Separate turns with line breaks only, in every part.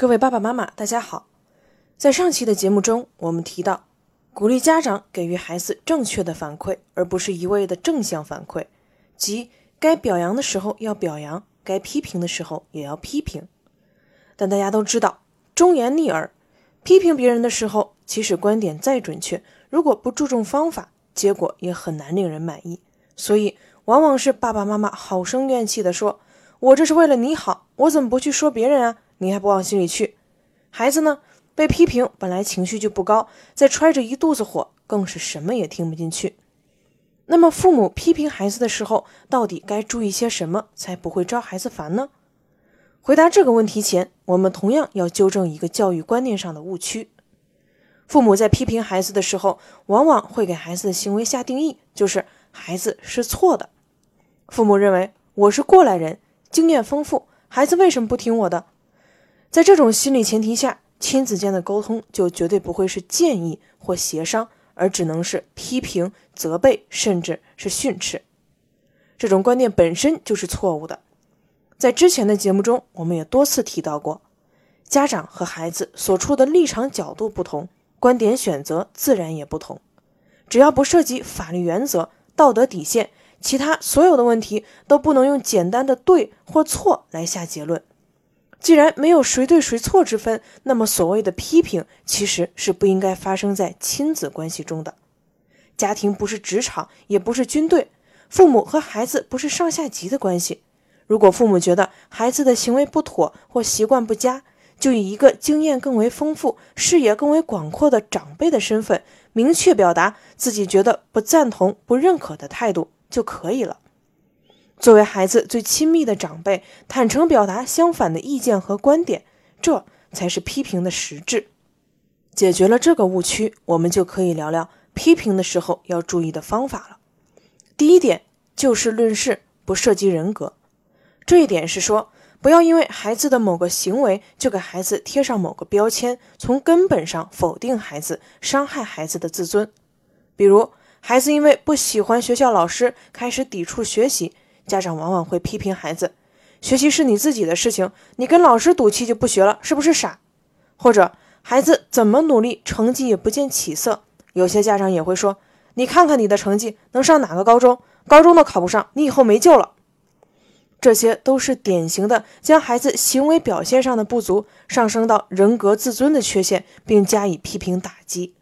各位爸爸妈妈，大家好。在上期的节目中，我们提到，鼓励家长给予孩子正确的反馈，而不是一味的正向反馈，即该表扬的时候要表扬，该批评的时候也要批评。但大家都知道，忠言逆耳，批评别人的时候，即使观点再准确，如果不注重方法，结果也很难令人满意。所以，往往是爸爸妈妈好生怨气的说：“我这是为了你好，我怎么不去说别人啊？”你还不往心里去，孩子呢？被批评本来情绪就不高，再揣着一肚子火，更是什么也听不进去。那么，父母批评孩子的时候，到底该注意些什么，才不会招孩子烦呢？回答这个问题前，我们同样要纠正一个教育观念上的误区：父母在批评孩子的时候，往往会给孩子的行为下定义，就是孩子是错的。父母认为我是过来人，经验丰富，孩子为什么不听我的？在这种心理前提下，亲子间的沟通就绝对不会是建议或协商，而只能是批评、责备，甚至是训斥。这种观念本身就是错误的。在之前的节目中，我们也多次提到过，家长和孩子所处的立场角度不同，观点选择自然也不同。只要不涉及法律原则、道德底线，其他所有的问题都不能用简单的对或错来下结论。既然没有谁对谁错之分，那么所谓的批评其实是不应该发生在亲子关系中的。家庭不是职场，也不是军队，父母和孩子不是上下级的关系。如果父母觉得孩子的行为不妥或习惯不佳，就以一个经验更为丰富、视野更为广阔的长辈的身份，明确表达自己觉得不赞同、不认可的态度就可以了。作为孩子最亲密的长辈，坦诚表达相反的意见和观点，这才是批评的实质。解决了这个误区，我们就可以聊聊批评的时候要注意的方法了。第一点，就事论事，不涉及人格。这一点是说，不要因为孩子的某个行为就给孩子贴上某个标签，从根本上否定孩子，伤害孩子的自尊。比如，孩子因为不喜欢学校老师，开始抵触学习。家长往往会批评孩子：“学习是你自己的事情，你跟老师赌气就不学了，是不是傻？”或者孩子怎么努力，成绩也不见起色。有些家长也会说：“你看看你的成绩，能上哪个高中？高中都考不上，你以后没救了。”这些都是典型的将孩子行为表现上的不足上升到人格自尊的缺陷，并加以批评打击。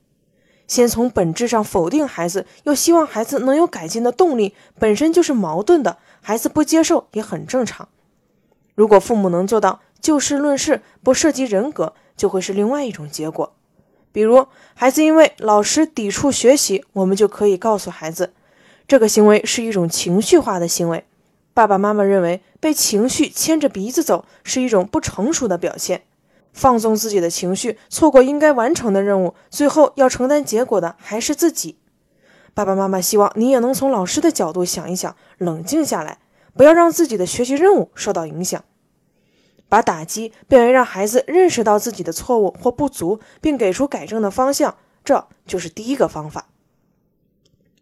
先从本质上否定孩子，又希望孩子能有改进的动力，本身就是矛盾的。孩子不接受也很正常。如果父母能做到就事论事，不涉及人格，就会是另外一种结果。比如，孩子因为老师抵触学习，我们就可以告诉孩子，这个行为是一种情绪化的行为。爸爸妈妈认为被情绪牵着鼻子走是一种不成熟的表现。放纵自己的情绪，错过应该完成的任务，最后要承担结果的还是自己。爸爸妈妈希望你也能从老师的角度想一想，冷静下来，不要让自己的学习任务受到影响。把打击变为让孩子认识到自己的错误或不足，并给出改正的方向，这就是第一个方法。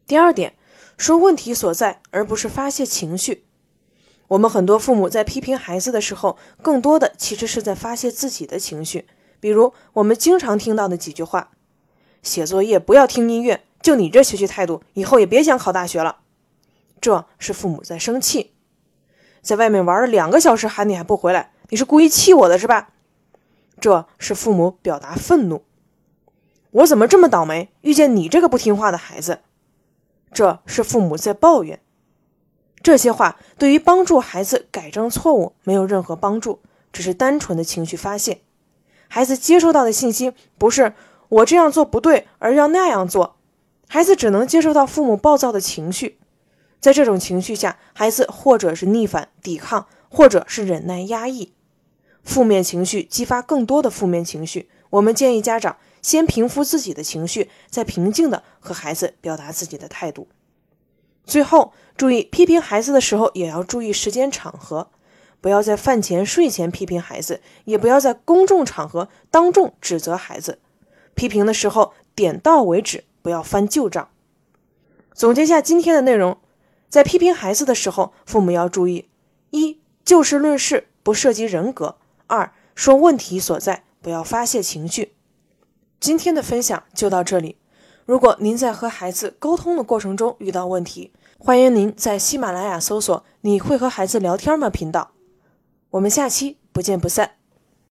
第二点，说问题所在，而不是发泄情绪。我们很多父母在批评孩子的时候，更多的其实是在发泄自己的情绪。比如我们经常听到的几句话：写作业不要听音乐。就你这学习态度，以后也别想考大学了。这是父母在生气，在外面玩了两个小时，喊你还不回来，你是故意气我的是吧？这是父母表达愤怒。我怎么这么倒霉，遇见你这个不听话的孩子？这是父母在抱怨。这些话对于帮助孩子改正错误没有任何帮助，只是单纯的情绪发泄。孩子接收到的信息不是我这样做不对，而要那样做。孩子只能接受到父母暴躁的情绪，在这种情绪下，孩子或者是逆反抵抗，或者是忍耐压抑。负面情绪激发更多的负面情绪。我们建议家长先平复自己的情绪，再平静的和孩子表达自己的态度。最后，注意批评孩子的时候也要注意时间场合，不要在饭前、睡前批评孩子，也不要在公众场合当众指责孩子。批评的时候点到为止。不要翻旧账。总结下今天的内容，在批评孩子的时候，父母要注意：一、就事论事，不涉及人格；二、说问题所在，不要发泄情绪。今天的分享就到这里。如果您在和孩子沟通的过程中遇到问题，欢迎您在喜马拉雅搜索“你会和孩子聊天吗”频道。我们下期不见不散。